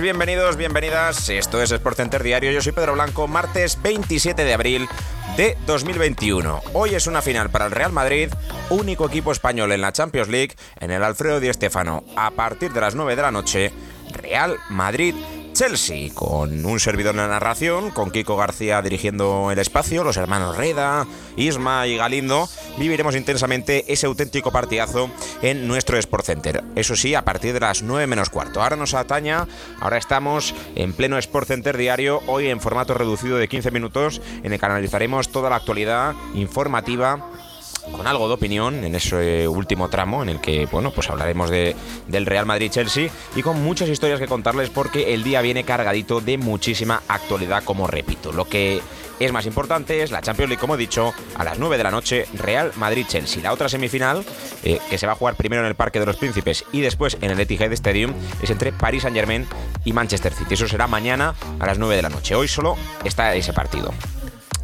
Bienvenidos, bienvenidas. Esto es Sport Center Diario. Yo soy Pedro Blanco, martes 27 de abril de 2021. Hoy es una final para el Real Madrid, único equipo español en la Champions League, en el Alfredo Di Stéfano. A partir de las 9 de la noche, Real Madrid Chelsea, con un servidor en la narración, con Kiko García dirigiendo el espacio, los hermanos Reda, Isma y Galindo, viviremos intensamente ese auténtico partidazo en nuestro Sport Center. Eso sí, a partir de las 9 menos cuarto. Ahora nos ataña, ahora estamos en pleno Sport Center diario, hoy en formato reducido de 15 minutos, en el que analizaremos toda la actualidad informativa con algo de opinión en ese último tramo en el que, bueno, pues hablaremos de, del Real Madrid-Chelsea y con muchas historias que contarles porque el día viene cargadito de muchísima actualidad, como repito. Lo que es más importante es la Champions League, como he dicho, a las 9 de la noche, Real Madrid-Chelsea. La otra semifinal, eh, que se va a jugar primero en el Parque de los Príncipes y después en el Etihad Stadium, es entre Paris Saint-Germain y Manchester City. Eso será mañana a las 9 de la noche. Hoy solo está ese partido.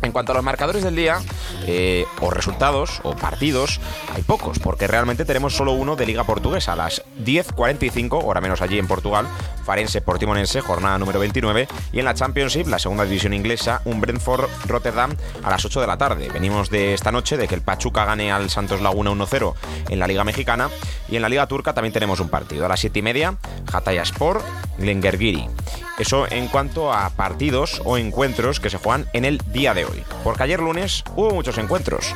En cuanto a los marcadores del día, eh, o resultados, o partidos, hay pocos, porque realmente tenemos solo uno de Liga Portuguesa. A las 10.45, hora menos allí en Portugal, Farense Portimonense, jornada número 29. Y en la Championship, la segunda división inglesa, un Brentford Rotterdam a las 8 de la tarde. Venimos de esta noche de que el Pachuca gane al Santos Laguna 1-0 en la Liga Mexicana. Y en la Liga Turca también tenemos un partido. A las 7 y media, Hatay Sport, Glengergiri. Eso en cuanto a partidos o encuentros que se juegan en el día de hoy. Porque ayer lunes hubo muchos encuentros.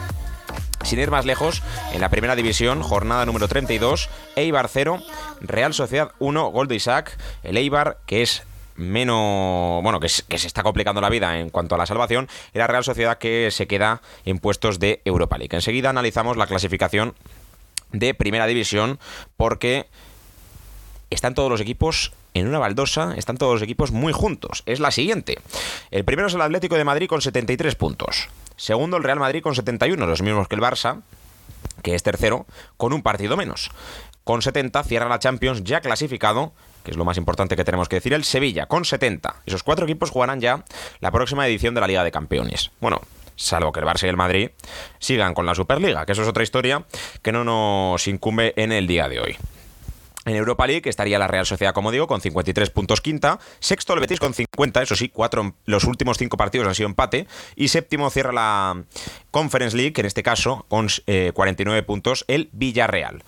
Sin ir más lejos, en la primera división, jornada número 32, Eibar 0, Real Sociedad 1, gol de Isaac. El Eibar, que es menos. Bueno, que, que, se está complicando la vida en cuanto a la salvación, la Real Sociedad que se queda en puestos de Europa League. Enseguida analizamos la clasificación de Primera División porque están todos los equipos en una baldosa, están todos los equipos muy juntos. Es la siguiente. El primero es el Atlético de Madrid con 73 puntos. Segundo el Real Madrid con 71, los mismos que el Barça, que es tercero, con un partido menos. Con 70 cierra la Champions ya clasificado, que es lo más importante que tenemos que decir, el Sevilla con 70. Esos cuatro equipos jugarán ya la próxima edición de la Liga de Campeones. Bueno, salvo que el Barça y el Madrid sigan con la Superliga, que eso es otra historia que no nos incumbe en el día de hoy. En Europa League estaría la Real Sociedad, como digo, con 53 puntos quinta. Sexto el Betis con 50, eso sí, cuatro, los últimos cinco partidos han sido empate. Y séptimo cierra la Conference League, en este caso con 49 eh, puntos, el Villarreal.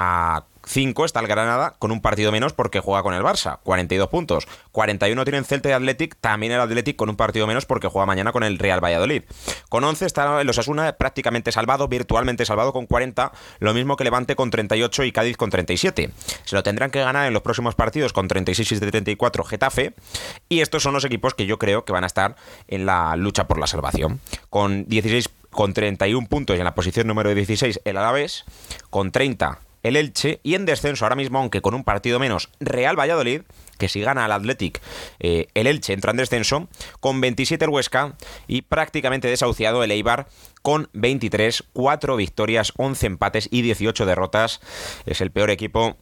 A 5 está el Granada con un partido menos porque juega con el Barça, 42 puntos. 41 tienen Celta y Athletic, también el Athletic con un partido menos porque juega mañana con el Real Valladolid. Con 11 está el Osasuna prácticamente salvado, virtualmente salvado con 40, lo mismo que Levante con 38 y Cádiz con 37. Se lo tendrán que ganar en los próximos partidos con 36 y 34 Getafe y estos son los equipos que yo creo que van a estar en la lucha por la salvación. Con 16 con 31 puntos en la posición número 16 el Alavés, con 30 el Elche y en descenso ahora mismo, aunque con un partido menos, Real Valladolid, que si gana al Athletic, eh, el Elche entra en descenso, con 27 el Huesca y prácticamente desahuciado el Eibar con 23, 4 victorias, 11 empates y 18 derrotas. Es el peor equipo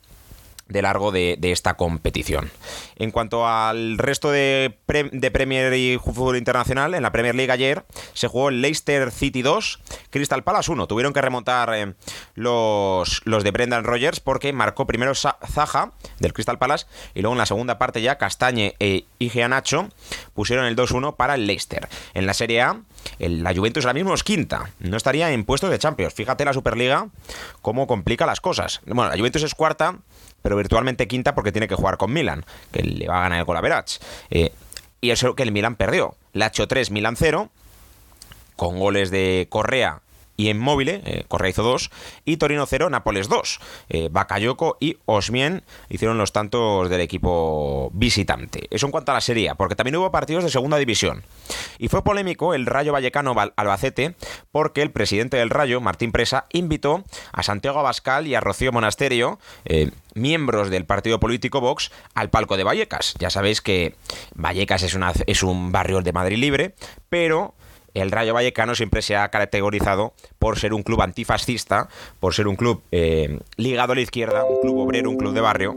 de largo de, esta competición. En cuanto al resto de, Premier y fútbol internacional, en la Premier League ayer se jugó Leicester City 2, Crystal Palace 1. Tuvieron que remontar eh, los, los de Brendan Rogers porque marcó primero Zaha del Crystal Palace y luego en la segunda parte ya Castañe e Nacho pusieron el 2-1 para el Leicester. En la Serie A la Juventus ahora mismo es quinta, no estaría en puestos de Champions. Fíjate la Superliga cómo complica las cosas. Bueno, la Juventus es cuarta, pero virtualmente quinta porque tiene que jugar con Milan, que le va a ganar el Golaverach. Eh, y eso que el Milan perdió. La 3, Milan 0, con goles de Correa y en móvil, eh, hizo dos, y Torino 0, Nápoles 2. Eh, Bakayoko y Osmien hicieron los tantos del equipo visitante. Eso en cuanto a la serie, porque también hubo partidos de segunda división. Y fue polémico el Rayo Vallecano Albacete, porque el presidente del Rayo, Martín Presa, invitó a Santiago Abascal y a Rocío Monasterio, eh, miembros del partido político Vox, al palco de Vallecas. Ya sabéis que Vallecas es, una, es un barrio de Madrid libre, pero el Rayo Vallecano siempre se ha caracterizado por ser un club antifascista, por ser un club eh, ligado a la izquierda, un club obrero, un club de barrio,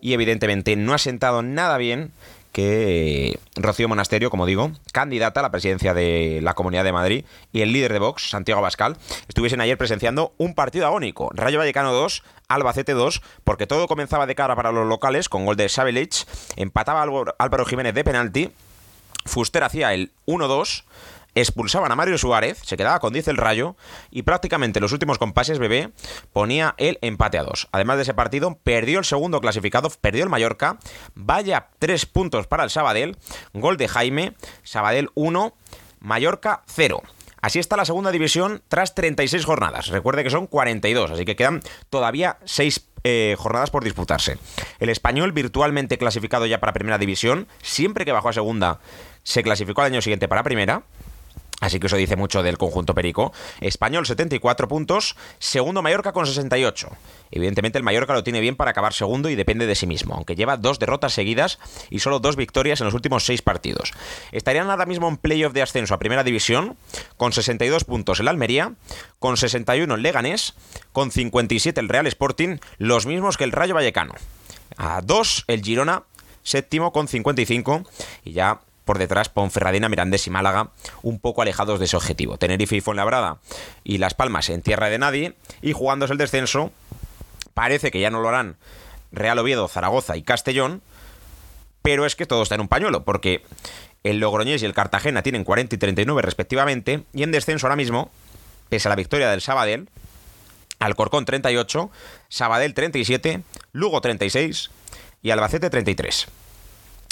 y evidentemente no ha sentado nada bien que Rocío Monasterio, como digo, candidata a la presidencia de la Comunidad de Madrid, y el líder de Vox, Santiago Abascal, estuviesen ayer presenciando un partido agónico. Rayo Vallecano 2, Albacete 2, porque todo comenzaba de cara para los locales con gol de Savilich, empataba Álvaro Jiménez de penalti, Fuster hacía el 1-2, expulsaban a Mario Suárez, se quedaba con 10 el Rayo y prácticamente los últimos compases Bebé ponía el empate a 2. Además de ese partido, perdió el segundo clasificado, perdió el Mallorca, vaya 3 puntos para el Sabadell, gol de Jaime, Sabadell 1, Mallorca 0. Así está la segunda división tras 36 jornadas. Recuerde que son 42, así que quedan todavía 6 eh, jornadas por disputarse. El español virtualmente clasificado ya para primera división, siempre que bajó a segunda, se clasificó al año siguiente para primera. Así que eso dice mucho del conjunto perico. Español 74 puntos, segundo Mallorca con 68. Evidentemente el Mallorca lo tiene bien para acabar segundo y depende de sí mismo, aunque lleva dos derrotas seguidas y solo dos victorias en los últimos seis partidos. Estarían ahora mismo en playoff de ascenso a primera división, con 62 puntos el Almería, con 61 el Leganés, con 57 el Real Sporting, los mismos que el Rayo Vallecano. A dos el Girona, séptimo con 55 y ya por detrás Ponferradina, Mirandés y Málaga, un poco alejados de ese objetivo. Tenerife y Fuenlabrada y Las Palmas en tierra de nadie y jugándose el descenso, parece que ya no lo harán Real Oviedo, Zaragoza y Castellón, pero es que todo está en un pañuelo, porque el Logroñés y el Cartagena tienen 40 y 39 respectivamente, y en descenso ahora mismo, pese a la victoria del Sabadell, Alcorcón 38, Sabadell 37, Lugo 36 y Albacete 33.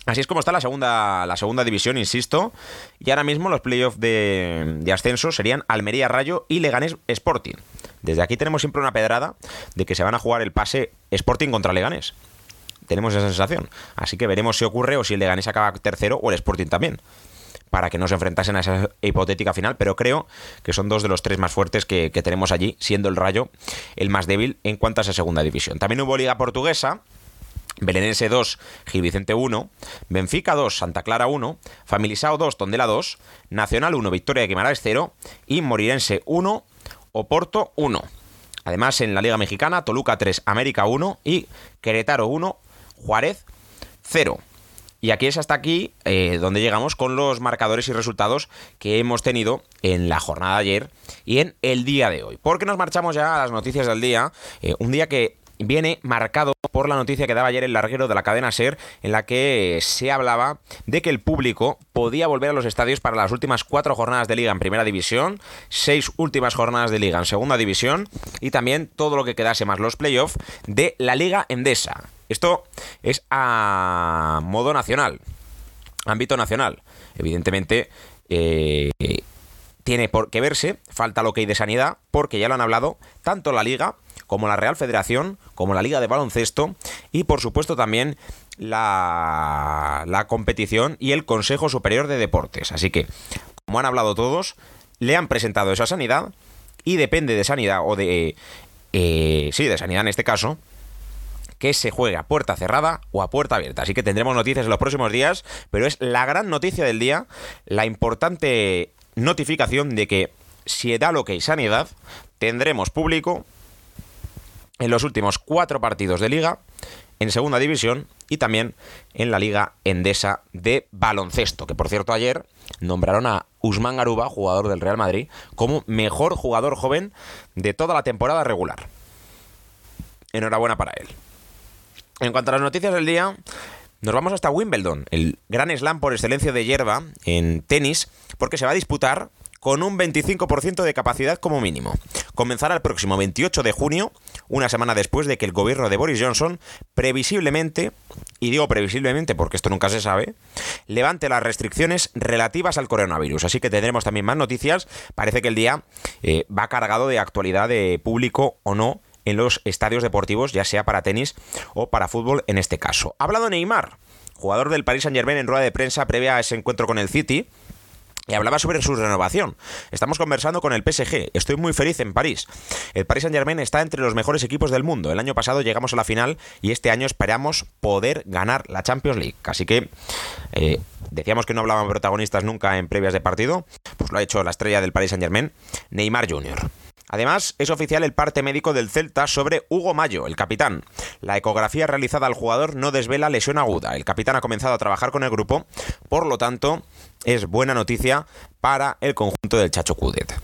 Así es como está la segunda, la segunda división, insisto. Y ahora mismo los playoffs de, de, ascenso serían Almería Rayo y Leganés Sporting. Desde aquí tenemos siempre una pedrada de que se van a jugar el pase Sporting contra Leganés. Tenemos esa sensación. Así que veremos si ocurre o si el Leganés acaba tercero o el Sporting también. Para que no se enfrentasen a esa hipotética final, pero creo que son dos de los tres más fuertes que, que tenemos allí, siendo el Rayo el más débil en cuanto a esa segunda división. También hubo Liga Portuguesa, Belenense 2, Gil Vicente 1, Benfica 2, Santa Clara 1, Familisao 2, Tondela 2, Nacional 1, Victoria de Guimaraes 0 y Morirense 1, Oporto 1. Además, en la Liga Mexicana, Toluca 3, América 1 y Querétaro 1, Juárez 0. Y aquí es hasta aquí eh, donde llegamos con los marcadores y resultados que hemos tenido en la jornada de ayer y en el día de hoy. Porque nos marchamos ya a las noticias del día. Eh, un día que viene marcado por la noticia que daba ayer el larguero de la cadena SER, en la que se hablaba de que el público podía volver a los estadios para las últimas cuatro jornadas de liga en primera división, seis últimas jornadas de liga en segunda división y también todo lo que quedase más los playoffs de la liga endesa. Esto es a modo nacional, ámbito nacional. Evidentemente, eh, tiene por qué verse, falta lo que hay de sanidad, porque ya lo han hablado tanto la liga como la Real Federación, como la Liga de Baloncesto y por supuesto también la, la competición y el Consejo Superior de Deportes. Así que, como han hablado todos, le han presentado esa sanidad y depende de sanidad o de... Eh, sí, de sanidad en este caso, que se juegue a puerta cerrada o a puerta abierta. Así que tendremos noticias en los próximos días, pero es la gran noticia del día, la importante notificación de que si da lo que hay sanidad, tendremos público en los últimos cuatro partidos de liga, en segunda división y también en la liga endesa de baloncesto, que por cierto ayer nombraron a Usman Garuba, jugador del Real Madrid, como mejor jugador joven de toda la temporada regular. Enhorabuena para él. En cuanto a las noticias del día, nos vamos hasta Wimbledon, el gran slam por excelencia de hierba en tenis, porque se va a disputar con un 25% de capacidad como mínimo. Comenzará el próximo 28 de junio, una semana después de que el gobierno de Boris Johnson previsiblemente, y digo previsiblemente porque esto nunca se sabe, levante las restricciones relativas al coronavirus. Así que tendremos también más noticias. Parece que el día eh, va cargado de actualidad de público o no en los estadios deportivos, ya sea para tenis o para fútbol en este caso. Ha hablado Neymar, jugador del Paris Saint Germain en rueda de prensa previa a ese encuentro con el City. Y hablaba sobre su renovación. Estamos conversando con el PSG. Estoy muy feliz en París. El Paris Saint Germain está entre los mejores equipos del mundo. El año pasado llegamos a la final y este año esperamos poder ganar la Champions League. Así que eh, decíamos que no hablaban protagonistas nunca en previas de partido. Pues lo ha hecho la estrella del Paris Saint Germain, Neymar Jr. Además, es oficial el parte médico del Celta sobre Hugo Mayo, el capitán. La ecografía realizada al jugador no desvela lesión aguda. El capitán ha comenzado a trabajar con el grupo, por lo tanto, es buena noticia para el conjunto del Chacho Cudet.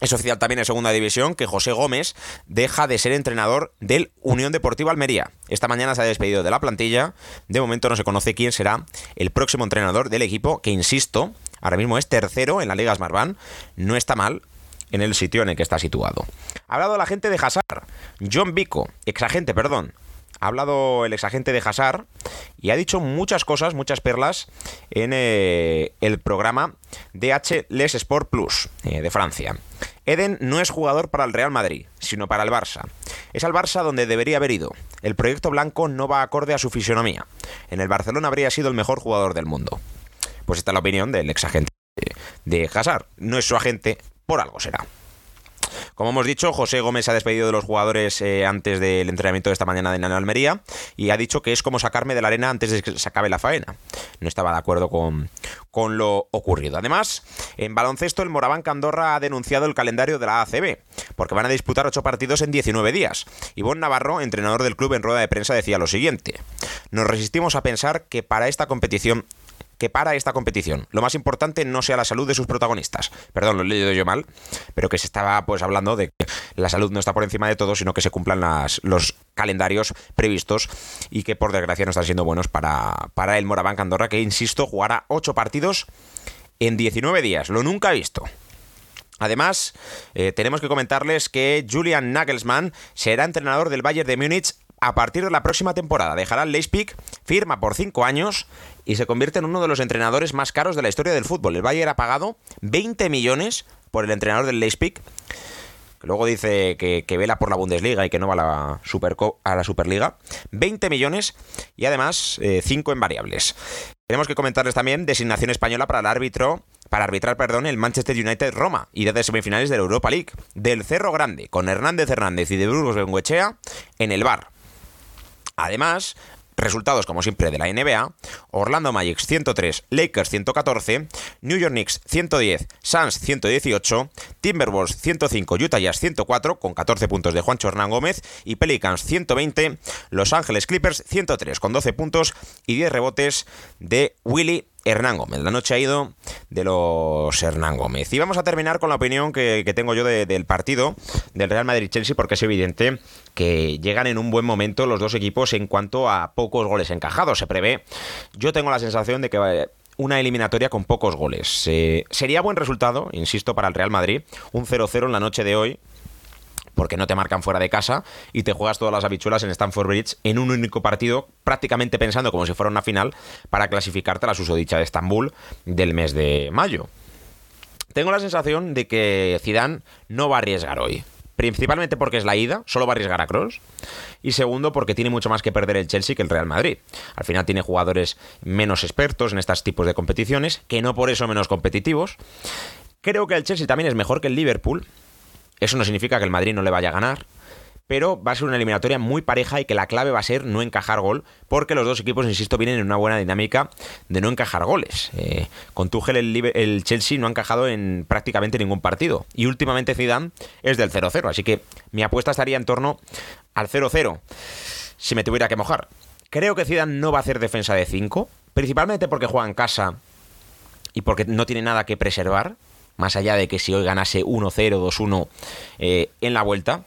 Es oficial también en segunda división que José Gómez deja de ser entrenador del Unión Deportiva Almería. Esta mañana se ha despedido de la plantilla. De momento no se conoce quién será el próximo entrenador del equipo, que insisto, ahora mismo es tercero en la Liga Smartbank. No está mal en el sitio en el que está situado. Ha hablado la gente de Hazard. John Vico, exagente, perdón, ha hablado el exagente de Hazard y ha dicho muchas cosas, muchas perlas en eh, el programa DH Les Sport Plus eh, de Francia. Eden no es jugador para el Real Madrid, sino para el Barça. Es al Barça donde debería haber ido. El proyecto blanco no va acorde a su fisionomía. En el Barcelona habría sido el mejor jugador del mundo. Pues esta es la opinión del exagente de Hazard. No es su agente, por algo será. Como hemos dicho, José Gómez ha despedido de los jugadores eh, antes del entrenamiento de esta mañana Nano Almería y ha dicho que es como sacarme de la arena antes de que se acabe la faena. No estaba de acuerdo con, con lo ocurrido. Además, en baloncesto, el Moraván Candorra ha denunciado el calendario de la ACB, porque van a disputar ocho partidos en 19 días. Ivonne Navarro, entrenador del club en rueda de prensa, decía lo siguiente: Nos resistimos a pensar que para esta competición que para esta competición lo más importante no sea la salud de sus protagonistas. Perdón, lo he leído yo mal, pero que se estaba pues hablando de que la salud no está por encima de todo, sino que se cumplan los calendarios previstos y que por desgracia no están siendo buenos para, para el Moraván Andorra, que insisto, jugará 8 partidos en 19 días. Lo nunca he visto. Además, eh, tenemos que comentarles que Julian Nagelsmann será entrenador del Bayern de Múnich a partir de la próxima temporada. Dejará el Leipzig, firma por 5 años y se convierte en uno de los entrenadores más caros de la historia del fútbol. El Bayern ha pagado 20 millones por el entrenador del Leipzig. Luego dice que, vela por la Bundesliga y que no va a la, a la Superliga. 20 millones y además 5 eh, en variables. Tenemos que comentarles también designación española para el árbitro para arbitrar, perdón, el Manchester United Roma y de semifinales de la Europa League. Del Cerro Grande, con Hernández Hernández y de Burgos Benguechea en el bar. Además, Resultados, como siempre, de la NBA. Orlando Magic 103, Lakers 114, New York Knicks 110, Suns 118, Timberwolves 105, Utah Jazz 104, con 14 puntos de Juancho Hernán Gómez, y Pelicans 120, Los Ángeles Clippers 103, con 12 puntos y 10 rebotes de Willy Hernán Gómez. La noche ha ido de los Hernán Gómez. Y vamos a terminar con la opinión que, tengo yo del partido del Real Madrid-Chelsea, porque es evidente que llegan en un buen momento los dos equipos en cuanto a pocos goles encajados. Se prevé. Yo tengo la sensación de que eh, una eliminatoria con pocos goles. Eh, sería buen resultado, insisto, para el Real Madrid, un 0-0 en la noche de hoy, porque no te marcan fuera de casa y te juegas todas las habichuelas en Stamford Bridge en un único partido, prácticamente pensando como si fuera una final para clasificarte a la susodicha de Estambul del mes de mayo. Tengo la sensación de que Zidane no va a arriesgar hoy. Principalmente porque es la ida, solo va a arriesgar a Cross. Y segundo, porque tiene mucho más que perder el Chelsea que el Real Madrid. Al final tiene jugadores menos expertos en estos tipos de competiciones, que no por eso menos competitivos. Creo que el Chelsea también es mejor que el Liverpool, eso no significa que el Madrid no le vaya a ganar, pero va a ser una eliminatoria muy pareja y que la clave va a ser no encajar gol, porque los dos equipos, insisto, vienen en una buena dinámica de no encajar goles. Eh, con Tuchel el, Chelsea no ha encajado en prácticamente ningún partido y últimamente Zidane es del 0-0, así que mi apuesta estaría en torno al 0-0 si me tuviera que mojar. Creo que Zidane no va a hacer defensa de 5, principalmente porque juega en casa y porque no tiene nada que preservar más allá de que si hoy ganase 1-0, 2-1 eh, en la vuelta.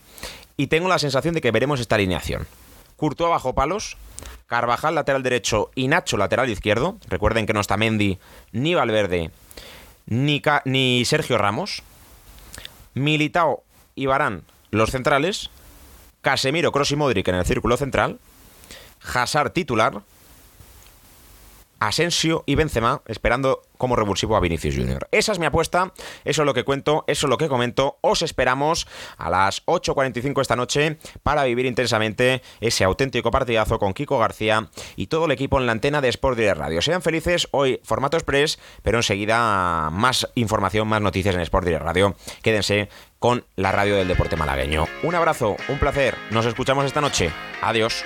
Y tengo la sensación de que veremos esta alineación. Courtois bajo palos, Carvajal lateral derecho y Nacho lateral izquierdo. Recuerden que no está Mendy ni Valverde ni, ni Sergio Ramos, Militao y Barán los centrales, Casemiro, Kroos y Modric en el círculo central, Hazard titular, Asensio y Benzema esperando como revulsivo a Vinicius Junior. Esa es mi apuesta, eso es lo que cuento, eso es lo que comento. Os esperamos a las 8.45 esta noche para vivir intensamente ese auténtico partidazo con Kiko García y todo el equipo en la antena de Sport Direct Radio. Sean felices, hoy formato express, pero enseguida más información, más noticias en Sport Direct Radio. Quédense con la radio del deporte malagueño. Un abrazo, un placer, nos escuchamos esta noche. Adiós.